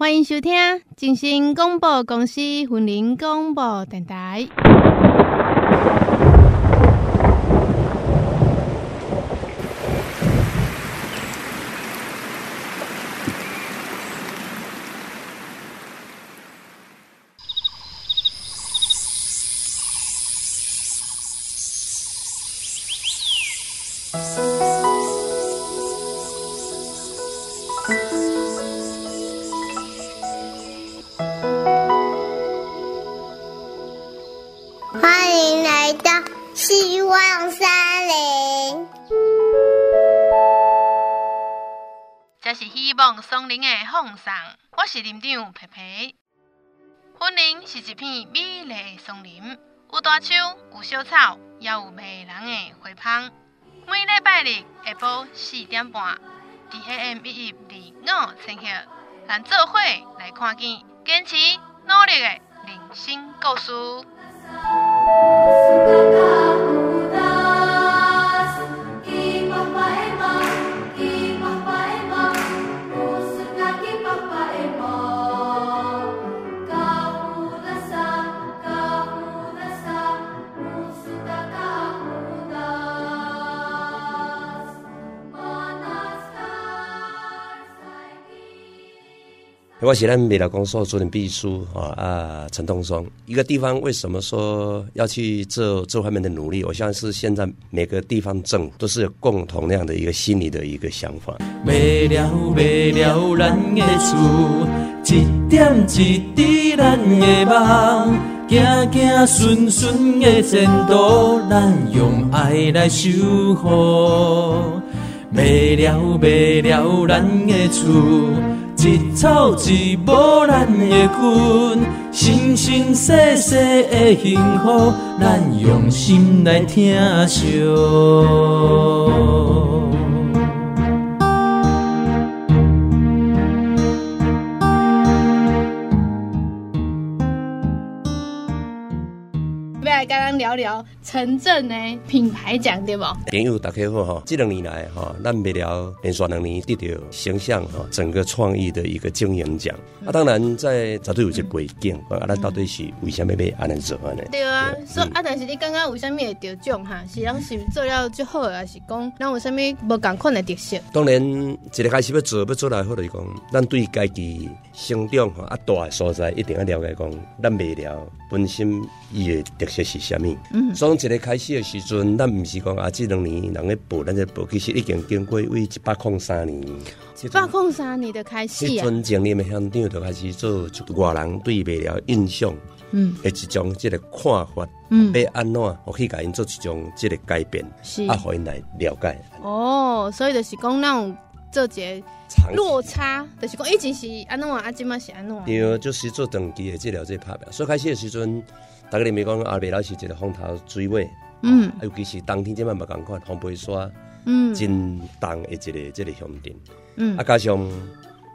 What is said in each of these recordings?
欢迎收听正声广播公司云林广播电台。林的风送，我是林长皮皮。云林是一片美丽的松林，有大树，有小草，也有迷人的花香。每礼拜日下晡四点半，AM 一一二五千赫，咱做伙来看见坚持努力的人生故事。我是咱未来公所主任秘书啊啊，陈东松。一个地方为什么说要去做这方面的努力？我相信是现在每个地方政府都是有共同那样的一个心理的一个想法。为了为了咱的厝，一点一滴咱的梦，行行顺顺的前途，咱用爱来守护。为了为了咱的厝。一草一木咱的根，生生世世的幸福，咱用心来疼惜。聊聊城镇的品牌奖对不？朋友大家好哈，这两年来哈，咱未了连续两年得到形象哈，整个创意的一个经营奖。啊，当然在绝对有些背景，啊，咱到底是为什么要安尼做呢？对啊，说啊，但是你刚刚为什么会得奖哈？是咱是做了最好，还是讲咱有什么无共款的特色？当然，一个开始要做要做来好就是讲，咱对家己成长哈啊大的所在一定要了解讲，咱未了本身伊的特色是啥？嗯，从一个开始的时阵，咱唔是讲啊，这两年人咧报，咱在报，其实已经经过为一百零三年，一百零三年的开始啊。从前年的乡长就开始做，就外人对未了印象，嗯，的一种这个看法，嗯，要安怎，我可以给因做一种这个改变，是啊，互因来了解。哦，所以就是讲那种做一个落差，就是讲以前是安怎，啊，今嘛是安怎。对，就是做长期的治疗这拍表，所以开始的时阵。大家你咪讲阿伯老是一个风头水尾，嗯，尤其是冬天这么不咁快，风背沙，嗯，真冻的一个这个乡镇，嗯，啊加上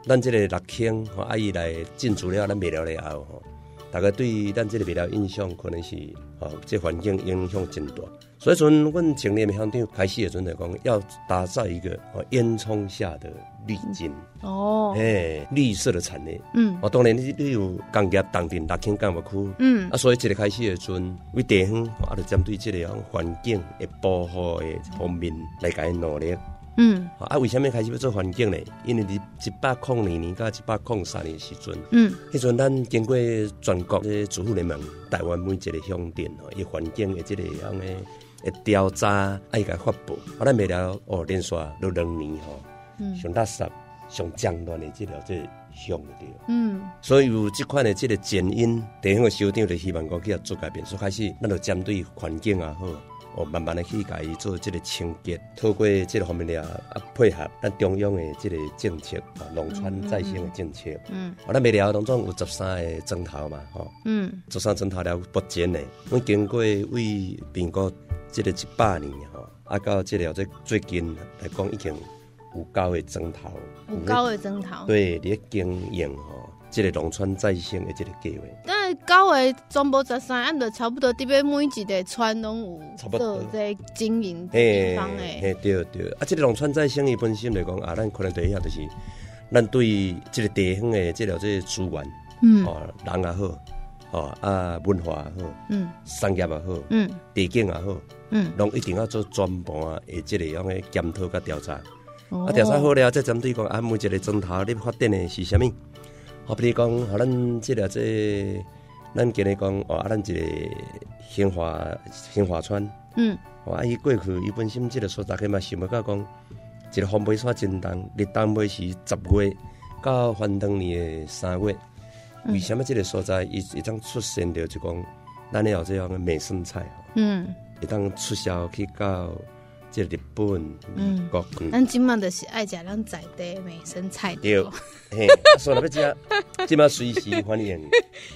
咱这个六轻和阿姨来进驻了咱未了了后，大家对咱这个未了印象可能是，哦，这环境影响真大。所以说，阮前年的乡长开始的时阵讲，要打造一个哦烟囱下的绿金哦，哎，绿色的产业。嗯，我当然你你有工业当定六轻工业区，嗯，啊，所以一个开始的时阵，为地方啊，就针对这个样环境的保护的方面来加努力。嗯，啊，为什么开始要做环境呢？因为你一百零二年到一百零三年的时阵，嗯，迄阵咱经过全国的主妇联盟，台湾每一个乡镇哦，伊环境的这个样的。调查，爱甲发布，啊，咱未了哦，连续都两年吼，上垃圾、上脏乱的这条这项目对，嗯，所以有这款的这个前因，地方的首长就希望讲去做改变，所以开始咱就针对环境也好，哦，慢慢的去甲伊做这个清洁，透过这个方面了啊，配合咱中央的这个政策啊，农村再生的政策，嗯，啊，咱未了当中有十三个庄头嘛，吼，嗯，十三庄头了不减的，我经过为民国。这个一百年吼，啊，到这了这最近来讲已经有九个庄头，有九个庄头，对，你经营哈，这个农村再生的这个计划。但是九个全部十三，按照差不多，特别每一个村拢有差不多在经营地方诶。嘿，对对，啊，这个农村再生伊本身来讲啊，咱可能第一下就是。咱对这个地方的这条这个资源，嗯，哦，人也好，哦啊，文化也好，嗯，商业也好，嗯，地景也好，嗯，拢一定要做全盘的这个样的检讨甲调查。哦、啊，调查好了，再针对讲啊，每一个钟头你发展的是啥物？好比如讲，啊，咱即个这个，咱今日讲哦，啊，咱这个兴华兴华村，嗯，哦，啊，伊过去伊本身即个所在，起码想要讲。一个风尾煞真重，立冬尾是十月到元旦年的三月，嗯、为什么即个所在一一张出现着就讲，咱有这样的美生菜，嗯，一当促销去到这个日本、嗯，国，咱今麦就是爱食咱在地美生菜，对，嘿，说了要食，今麦随时欢迎，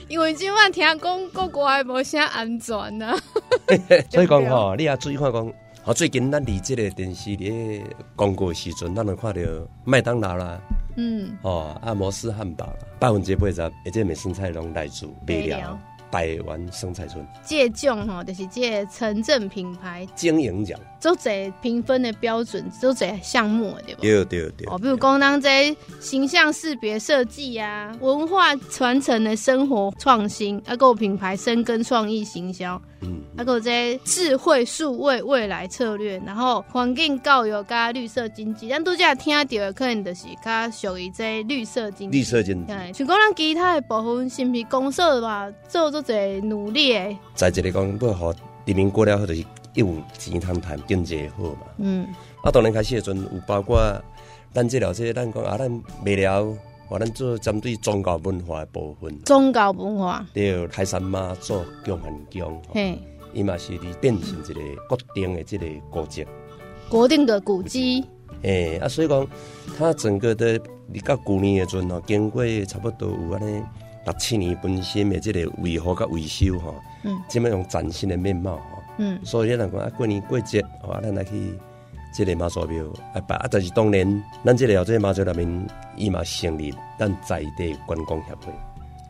因为今麦听讲国外无啥安全啊，所以讲吼，你也注意看讲。啊，最近咱离这个电视的广告时阵，咱能看到麦当劳啦，嗯，哦，阿摩斯汉堡，百分之八十，而且美生菜拢来自北寮。台湾生菜村，这种吼，就是这城镇品牌。经营奖，做这评分的标准，做这项目对不？对对对。哦，比如讲咱这形象识别设计啊，文化传承的生活创新，啊有品牌深耕创意行销，嗯，啊有这智慧数位未来策略，然后环境教育加绿色经济，咱都这听到的可能就是较属于这绿色经济。绿色经济。像讲咱其他的部分，是不是公社吧，做做。在努力诶，在这里讲不好，人民过了后就是一有钱通谈，经济好嘛。嗯，啊，当然开始时阵有包括咱这了这，咱讲啊，咱卖了，话咱做针对宗教文化的部分。宗教文化，对，开山妈祖供很强，嘿，伊嘛是伫变成一个固定的这个古迹，固定的古迹。诶，啊，所以讲，它整个的你到旧年诶阵哦，经过差不多有安尼。六七年本身的这个维护跟维修哈，嗯，这么用崭新的面貌哈，嗯，所以人讲啊，过年过节，啊，咱来去这个妈祖庙啊拜啊，但是当年咱这个后个妈祖那边伊嘛成立咱在地观光协会，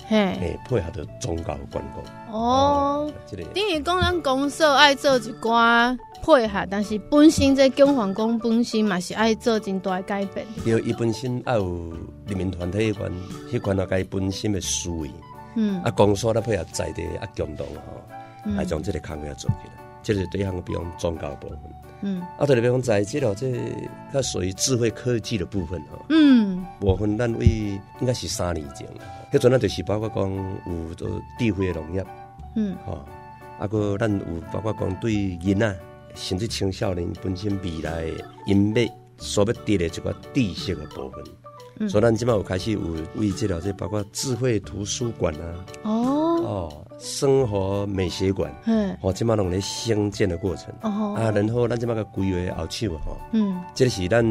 嘿，配合着宗教观光哦，这个等于讲咱公社爱做一寡。配合，但是本身这姜皇宫本身嘛是爱做真大改变。对，伊本身爱有人民团体关，去关怀伊本身的思维。嗯，啊，公所咧配合在地啊共同吼，来将这个工业做起来。这是对项比方宗教部分。嗯，啊，对，比方在即了这较属于智慧科技的部分吼。嗯，部分咱为应该是三年前，迄阵咱就是包括讲有做智慧农业。嗯，吼，啊个咱有包括讲对囡仔。甚至青少年本身未来因要所要得的这个知识的部分，嗯、所以咱今麦有开始有为即了这包括智慧图书馆啊，哦哦，生活美学馆，嗯，哦，今麦拢咧兴建的过程，哦。啊，然后咱今麦个规划后手哈，嗯，这是咱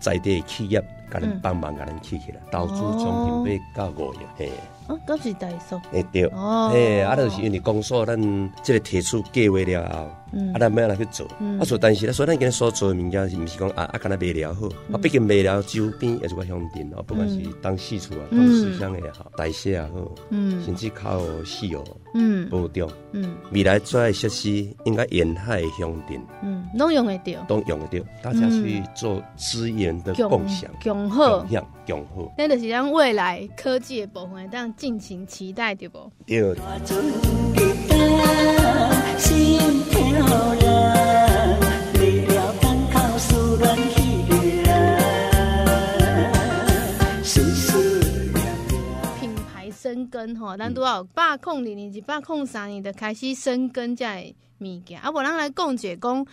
在地企业甲咱帮忙甲咱起起来，投资从一百到五亿，嘿。哦，都是大数，诶对，哦，嘿，啊，就是因为公所咱这个提出计划了后，嗯，啊，咱要来去做，啊，所以但是咧，所以咱今日所做的物件是毋是讲啊啊，干那卖了好，啊，毕竟卖了周边也是个乡镇哦，不管是当四处啊，当思乡也好，大溪也好，嗯，甚至靠西哦，嗯，保障，嗯，未来遮的设施应该沿海乡镇，嗯，拢用得着，拢用得着，大家去做资源的共享，共好，共享，共好，那就是咱未来科技的部分，当。尽情期待，对不？对。牌深耕吼，咱都要把控二年，一把控三年，就开始深耕这物件。啊，无咱来讲解讲，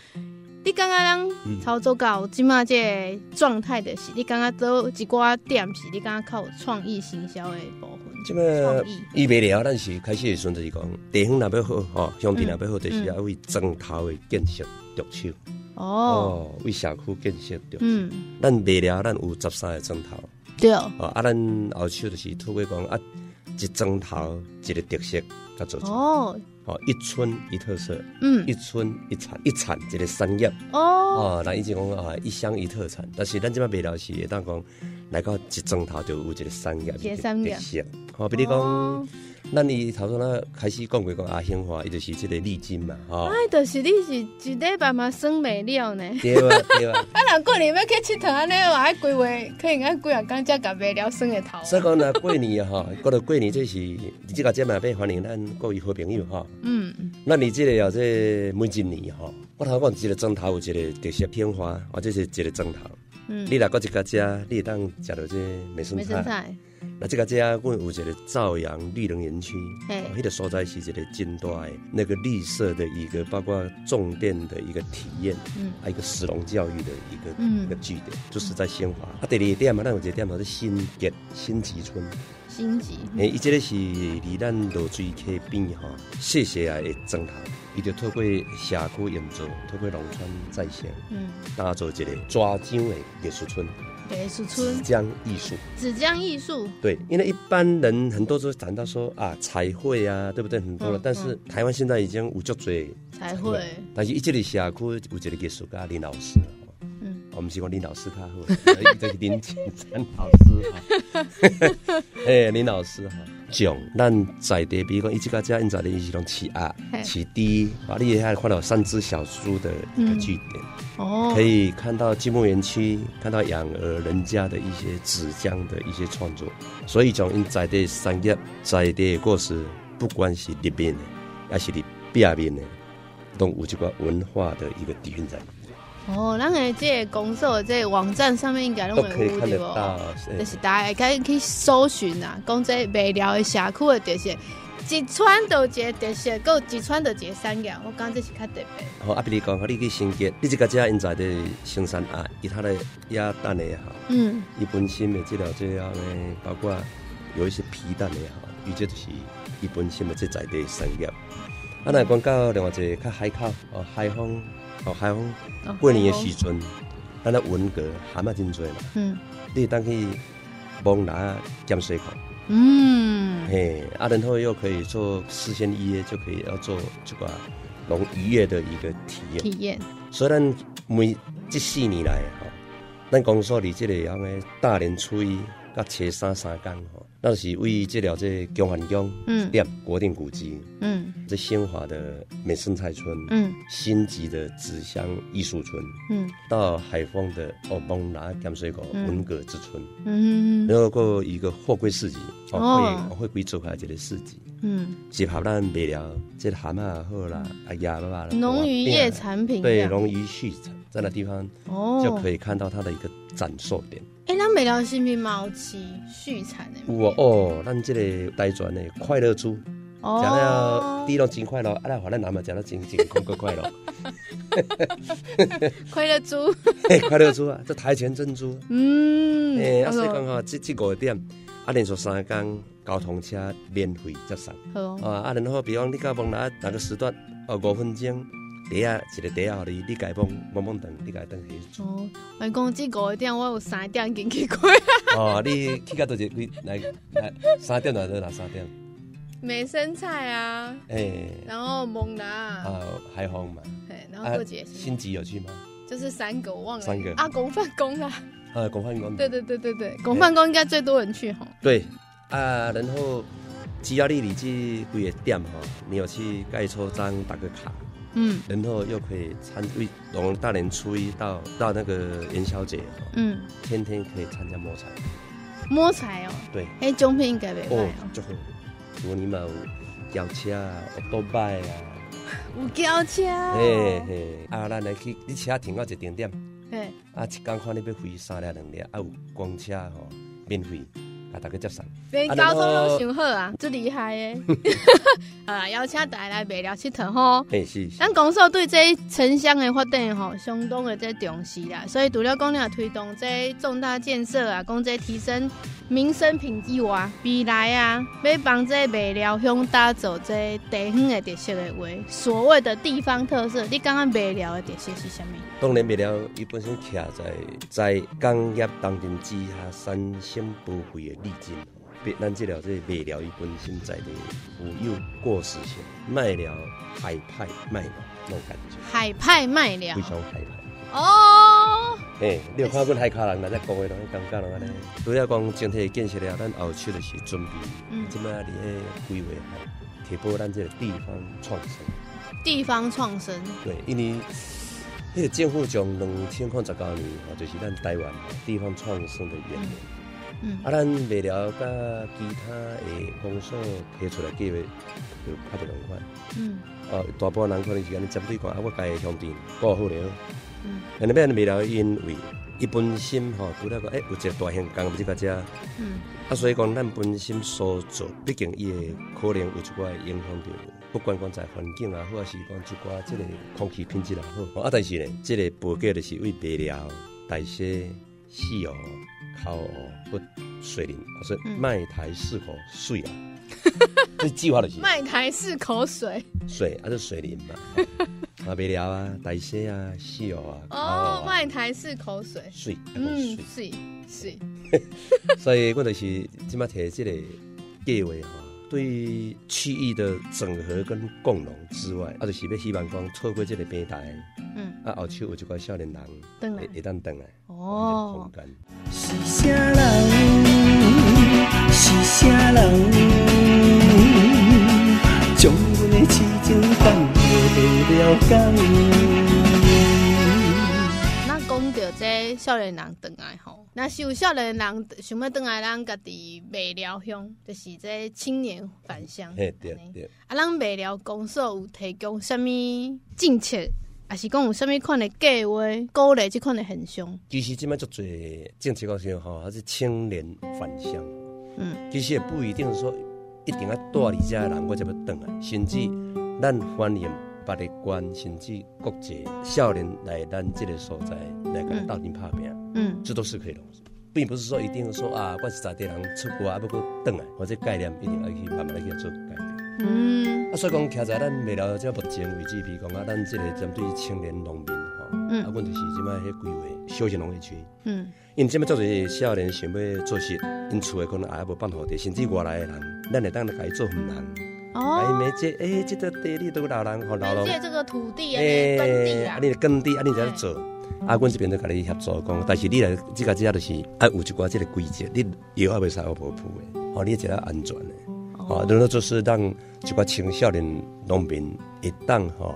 你刚刚咱操作到即马这状态的是，你刚刚做一寡点是，你刚刚靠创意行销的部分。这么伊未了，咱是开始的时阵就是讲地方若要好吼，乡镇若要好，就是要为庄头的建设着手哦，为社区建设着手。嗯，咱未了，咱有十三个砖头。对哦，啊，咱后手就是透过讲啊，一庄头一个特色甲做出。哦，哦，一村一特色，嗯，一村一产，一产一个产业。哦，哦，咱以前讲啊，一乡一特产，但是咱这边未了是，当讲来到一砖头就有一个产业，特色。好，比如讲，那你头先那开始讲过讲阿兴华，伊就是这个丽金嘛，吼。哎，就是你是一礼拜嘛算未了呢。对 啊，对啊。啊，若过年要去佚佗，安尼话爱规划，可能爱几啊工才甲未了算个头。所以讲呢，过年吼，过了过年这是你这个节目要欢迎咱各位好朋友吼。嗯。那你即个啊这每一年吼，我头讲一个钟头有一个特色片花，或者是一个钟头。嗯。你来过一个家，你当食到这美生菜。那这个家，我有一个朝阳绿能园区，嘿，那个所在是一个真大的那个绿色的一个，包括重点的一个体验，嗯，还有一个石龙教育的一个、嗯、一个据点，就是在新华。啊，第二点嘛，咱有一个点嘛是新结新集村，新集，哎，伊这个是离咱落水溪边哈，细细啊的砖头，伊就透过社区营造，透过农村再现，嗯，打造一个抓阄的艺术村。艺术村，纸浆艺术，纸浆艺术，对，因为一般人很多都谈到说啊彩绘啊，对不对？很多了，嗯、但是台湾现在已经有足多彩绘，但是伊这里社区有一个艺术家林老师，嗯，我们希望林老师较好，这是林景山老师。哈，哎，林老师哈。种咱在地，比如讲，伊即个家因在地伊是种起鸭、起低，啊，你也还看到三只小猪的一个据点，哦，可以看到积木园区，看到养鹅人家的一些纸浆的一些创作，所以从因在地产业，在地故事，不管是里面的，还是你边面的，都有这个文化的一个底蕴在。哦，咱个这个公社这个网站上面应该拢会有对不？就是大家可以去搜寻啊，讲这未了的社区的特色，一川的一个特色，够一川的一个产业，我讲这是较特别。好，阿比你讲，你去新结，你这个家因在的生产啊，伊他的鸭蛋的也好，嗯，伊本身的这条这样的，包括有一些皮蛋的也好，伊这就是伊本身的这在地产业。啊，那讲到另外一个较海口哦，海丰。哦，海丰过年的时阵，咱那文革蛤蟆真多嘛，嗯，你当去蒙拿咸水口，嗯，嘿，啊，然后又可以做事先预约，就可以要做这个农渔业的一个体验。体验。所以咱每这四年来哈，咱公所里这个样的大年初一到初三三天哈。那是为这了这江汉宫嗯，店国定古迹，嗯，这新华的美生菜村，嗯，新集的纸箱艺术村，嗯，到海丰的哦蒙拿咸水口文革之村，嗯，然后过一个货柜市集，哦，会会贵做开这个市集，嗯，集合咱卖了这个蛤蟆好啦，啊鸭啦，农渔业产品，对，农渔畜产在那地方，哦，就可以看到它的一个展售点。哎，咱未了是咪毛起畜产的？有哦，咱这个台传的快乐猪，讲了第一真快乐，啊，来华南南嘛讲了真真快快快乐。快乐猪，快乐猪啊，这台前珍珠。嗯，哎，啊，所以讲哈，这这个点，啊，连续三天交通车免费接送。好，啊，然后比方你到蒙哪哪个时段，哦，五分钟。底下一个底下，你你改蹦蹦蹦等，你改等去。哦，我讲这五点，我有三点进去过。哦，你去到多少？你来来三点来到哪三点？美生菜啊，哎，然后蒙拿啊，海风嘛，对，然后过节新集有去吗？就是三个，我忘了。三个啊，公饭宫啦。呃，公饭宫。对对对对对，公饭宫应该最多人去哈。对啊，然后只要你离这几个店哈，你有去盖戳章打个卡。嗯，然后又可以参与从大年初一到到那个元宵节，嗯，天天可以参加摸彩，摸彩哦，对，哎，奖品应该袂歹哦，就好，如果你嘛有轿车啊，有多拜啊，有轿车，嘿嘿，啊，咱来去，你车停到一定点，嘿，啊，一工看你要飞三两两粒，啊，有公车吼，免费。啊，大家接上，连交通都想好啊，最厉害的。啊，邀请大家来买了佚佗吼。哎是。咱公所对这城乡的发展吼，相当的这重视啦，所以除了讲你要推动这重大建设啊，讲这提升民生品质外，未来啊，要帮这未了乡打造这地方的特色的话，所谓的地方特色，你刚刚未了的特色是什么？当然未了，伊本身徛在在工业当中之下，三星不会的。历经，别咱这了这卖了一本身在的富有过时性，卖了海派卖了那种感觉，海派卖了，非常海派。哦，哎，你有看过海卡人来在讲的拢感觉拢安尼。除了讲整体建设了，咱后续就是准备，嗯，即摆伫个规划吼，提拨咱这个地方创生。地方创生。对，因为那个政府从两千零十九年吼，就是咱台湾地方创生的元年。嗯。啊，咱未了甲其他的公所提出来计划，就较不同款。嗯。哦，大部分人可能是安尼针对讲啊，我家的乡镇过好了。嗯，那边的未了，因为伊本身吼，除了讲，诶，有一个大型工业这个嗯，啊，所以讲咱本身所做，毕竟伊会可能有一寡影响着，不管讲在环境啊，或者是讲一寡即个空气品质也好，啊，但是呢，这个报价就是为未了代谢石油、烤哦不水林，我说卖台四口水啊，这计划的是卖台四口水，水啊是水林嘛。啊，未 了啊，台西啊，细哦啊，哦，卖台是口水，水，嗯，水，水，所以我就是即马提这个计划哈，对区域的整合跟共融之外，啊，就是要希望讲透过这个平台，嗯，啊，后手有一寡少年人会会当转来，哦，空间。是啥人？是啥人？将阮的痴情放。那讲到这少年人转来吼，那是有少年人想要转来咱家己未了乡，就是这青年返乡。对对对。啊，咱未了公所有提供什么政策，还是讲有什么款的计划，鼓励即款的现象？其实这么做做政策高上吼，还是青年返乡。嗯，其实也不一定说一定要带你家的人，我才要转来，甚至咱欢迎。别的关甚至国际少年来咱这个所在来跟斗阵拍拼，嗯，这都是可以的，并不是说一定说啊，我是在地人出国啊，不过等来，或者概念一定要去慢慢来去做改变，嗯，啊，所以讲徛在咱未了这目前为止，比如讲啊，咱这个针对青年农民吼，嗯，啊，阮就是即摆迄规划休闲农业区，嗯，因为即摆做些少年想要做事，因厝诶可能也无办法的，甚至外来的人，咱会当来改做农人。哦，每这哎，这个地里都老人和老人。借这个土地哎，耕地啊，你的耕地啊，你在做，啊，阮这边都跟你合作讲，但是你来这个这就是啊，有一寡这个规则，你药也未使我不铺的，哦，你只要安全。的，哦，然后就是让一寡青少年农民一旦哈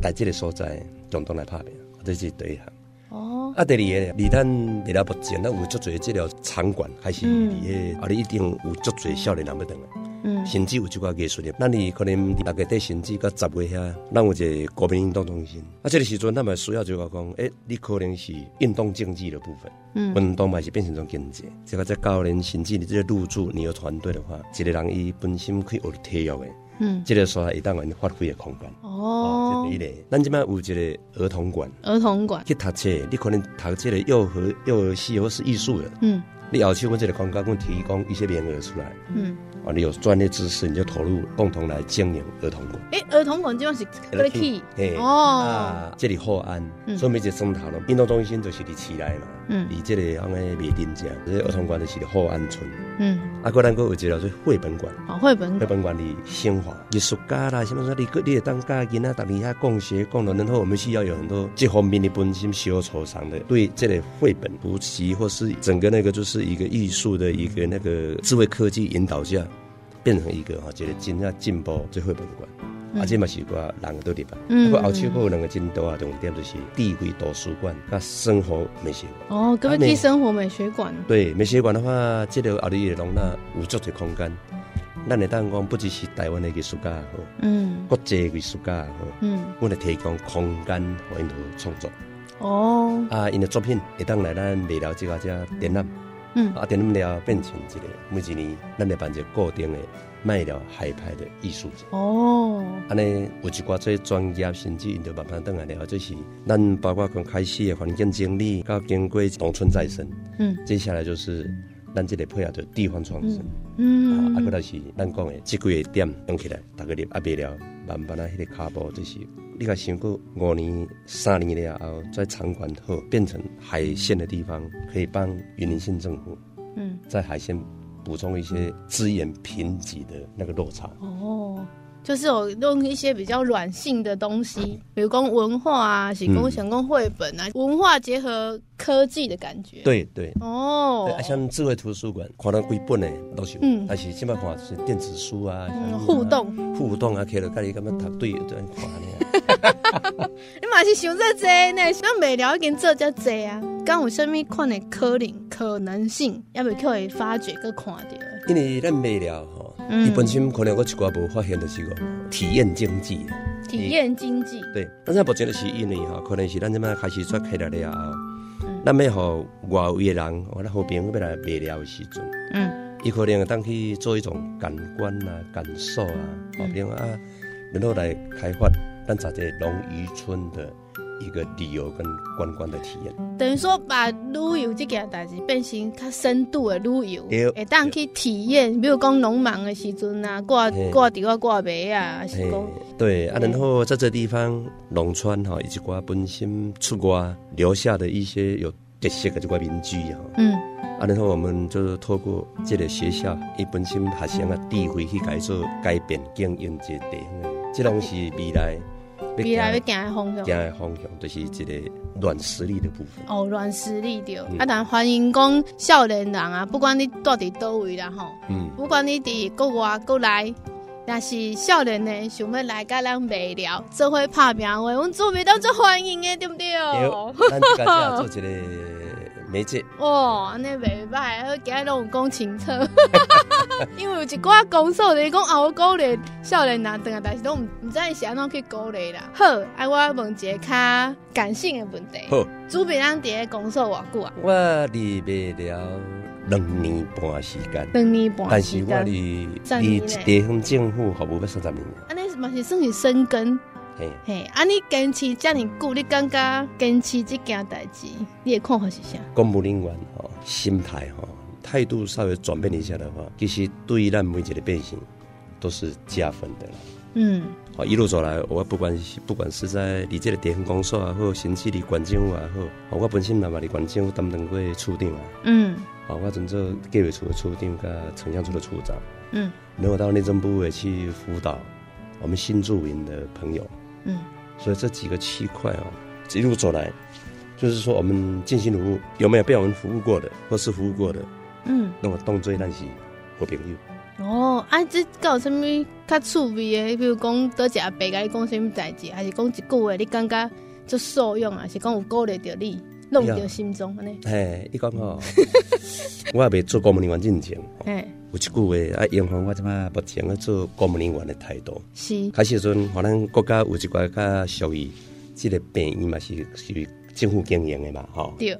在这个所在，共同来拍拼，这是第一项。哦，啊，第二个，离咱离了目前，那有足侪这条场馆，还是离个，啊，你一定有足侪少年人要等来。嗯，甚至有一个艺术的，那你可能大概在甚至到十月遐，咱有一个国民运动中心。啊，这个时阵他们需要就讲，诶、欸，你可能是运动竞技的部分，嗯，运动嘛是变成一种经济。这个在教练甚至你这个入驻你有团队的话，一个人伊本身可以学体育的，嗯，这个说话一旦让你发挥的空间。哦，这第一个，咱这边有一个儿童馆，儿童馆。去读册，你可能读这个幼儿幼儿系或是艺术的，嗯，你后期我这个空间我提供一些名额出来，嗯。啊，你有专业知识，你就投入共同来经营儿童馆。哎、欸，儿童馆这样是可以去，哎哦，啊，这里后安，嗯、所以每节生态咯，运动中心就是你起来嘛，嗯，离这里安个美丁家，这儿童馆就是后安村，嗯，啊，过咱个有一个叫做绘本馆，哦，绘本绘本馆里新华艺术家啦，什么说你个你也当家囡仔，当你遐共学共融，然后我们需要有很多这方面的本身需要抽象的，对这类绘本补习或是整个那个就是一个艺术的一个那个智慧科技引导下。变成一个哈，一个真正进步最绘本馆，而且嘛是个人都入吧。不过后期还有两个真多啊重点，就是智慧图书馆甲生活美学馆。哦，各位去生活美学馆。对美学馆的话，这个后里也容纳有足侪空间。咱的当讲不只是台湾的艺术家好，嗯，国际艺术家好，嗯，我来提供空间和因创作。哦，啊，因的作品会当来咱未了这个这展览。嗯，啊，点那么了变成一个每一年，咱来办一个固定的卖了海派的艺术节。哦，安尼有一寡最专业，甚至因就慢慢等来了，就是咱包括刚开始的环境整理，到经过农村再生。嗯，接下来就是咱这个配合着地方创生。嗯，啊，啊，个就是咱讲的这几个点用起来，大概你阿别了，慢慢啊，迄个脚步就是。你甲，想过五年、三年了后，在场馆后变成海线的地方，可以帮云林县政府，嗯，在海线补充一些资源贫瘠的那个落差。哦，就是有用一些比较软性的东西，比如讲文化啊，是讲想讲绘本啊，文化结合科技的感觉。对对哦，对，像智慧图书馆，看到几本呢都是，嗯，但是起码看是电子书啊，互动互动啊，可以了，跟你干嘛读对对看呢？你嘛是想这济呢？那美疗已经做这济啊，刚有什么款的可能可能性，要不要可以发掘个看到？因为咱美疗吼，伊本身可能我一寡无发现的是个体验经济。体验经济。对，但是目前的是因为吼，可能是咱这摆开始做开了了后，咱要互外围的人，我的好朋友要来卖了的时阵，嗯，伊可能当去做一种感官啊、感受啊，好比如啊，然后来开发咱这个农渔村的。一个旅游跟观光的体验，等于说把旅游这件代志变成较深度的旅游，会当去体验，比如讲农忙的时阵啊，挂挂地啊，挂麦啊，还是讲对啊，然后在这地方农村哈，以及我本身出国留下的一些有特色的这块民居哈，嗯，啊，然后我们就是透过这个学校，伊本身学生的智慧去改做改变经营这地方，这东西未来。未来要行的方向，行的方向就是一个软实力的部分。哦，软实力对。嗯、啊，但欢迎讲少年人啊，不管你住伫叨位啦吼，嗯，不管你伫国外国内，若是少年的想要来甲咱卖聊，做伙拍拼话，阮做袂到做欢迎的，对不对？有，咱家家做一个。没错哇，那袂歹，我今日拢有讲清楚，因为有一寡公司的讲啊，我鼓励少年人，等啊但是都唔唔知是安怎去鼓励啦。好，啊，我问一个较感性的问题。好，主编咱伫个公司偌久啊？我离别了两年半时间，两年半，但是我离离地方政府服务要三十年。安尼嘛是算是深耕。嘿，嘿，啊！你坚持这么久，你感觉坚持这件代志，你的看法是啥？公务人员吼，心态吼，态度稍微转变一下的话，其实对于咱每一个百姓都是加分的啦。嗯，好，一路走来，我不管是不管是在你这个地方工作也好甚至你县政府也好，我本身嘛嘛伫县政府担当过处长啊。嗯，好，我从做计划处的处长，跟城乡处的处长。嗯，然后到内政部也去辅导我们新住民的朋友。嗯，所以这几个区块哦，一路走来，就是说我们尽心服务，有没有被我们服务过的，或是服务过的？嗯，那么当作那是好朋友。哦，啊，这搞什么较趣味的？比如讲多一阿伯甲你讲什么代志，还是讲一句话你感觉就受用啊？是讲有鼓励到你，弄到心中安尼？嘿，伊讲吼，我也未做公务人员进前。嘿。有一句话啊，影响我即马目前咧做公务人员的态度。是开始时阵，可能国家有一寡较属于这个病院嘛，是属于政府经营的嘛，吼。对。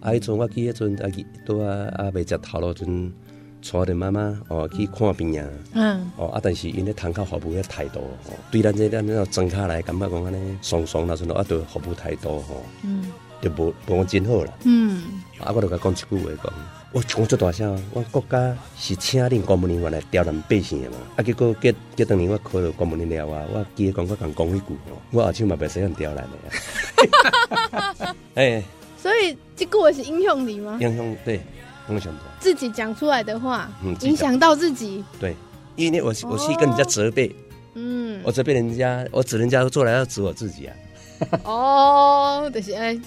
啊，迄阵我记迄阵啊，拄啊啊未食头路阵，带着妈妈哦去看病啊。嗯。哦啊，但是因咧窗口服务的态度，哦，对咱这咱这种装卡来感觉讲安尼，爽爽那阵啊，对服务态度吼，嗯，就无无真好啦。嗯。啊，我就甲讲一句话讲。我讲这大声，我国家是请恁公务人员来刁难百姓的嘛？啊，结果隔隔当年我考了公务员了啊，我记得讲我讲讲一句，我后手嘛袂使用刁难的呀。哎，所以这句话是影响你吗？影响对，影响到自己讲出来的话，嗯影响到自己。对，因为我我去跟人家责备，嗯，我责备人家，我指人家做来要指我自己啊。哦，就是哎。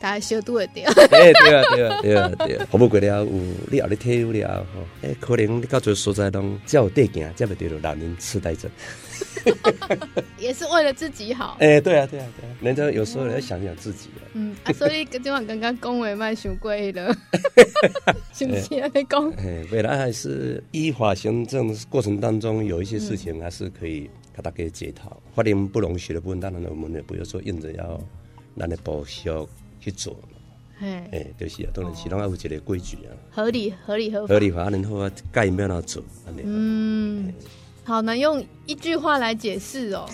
大家小度会掉。哎，对啊，对啊，对啊，对啊，服务过了有你后日退休了吼，哎，可能你到这个所在拢才有得行，才袂得了老年痴呆症。也是为了自己好。哎，对啊，对啊，对啊，人家有时候要想想自己。嗯，啊，所以今晚刚刚恭维蛮伤贵了，是不是啊？你讲。哎，未来还是依法行政过程当中有一些事情还是可以给大家检讨。法令不容许的部分，当然我们也不要说硬着要让你报销。去做，哎嘿，就是啊，当然是拢要有一个规矩啊，合理、合理、合法，合理化，然后啊，该要哪做，嗯，嘿好难用一句话来解释哦，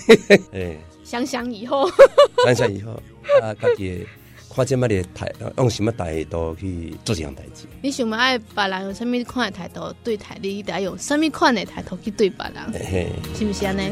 想想以后，想想以后啊，家己。看这么的态，用什么态度去做这样代志？你想要爱别人用什么款的态度对待你，得用什么款的态度去对别人？嘿嘿，是不是安尼？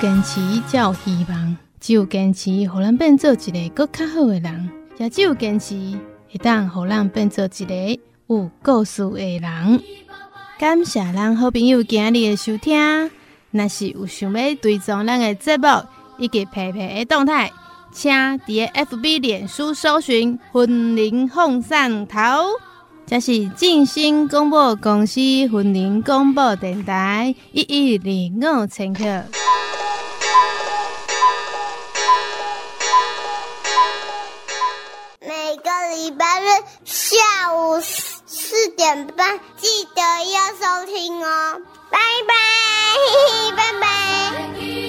坚持才有希望，只有坚持，互咱变做一个更较好的人，也只有坚持，会当互咱变做一个有故事的人。感谢咱好朋友今日的收听，若是有想要追踪咱的节目以及佩佩的动态，请伫 FB 脸书搜寻“云林凤送头”，这是静心广播公司云林广播电台一一零五千克。每个礼拜日下午四点半，记得要收听哦，拜拜，拜拜。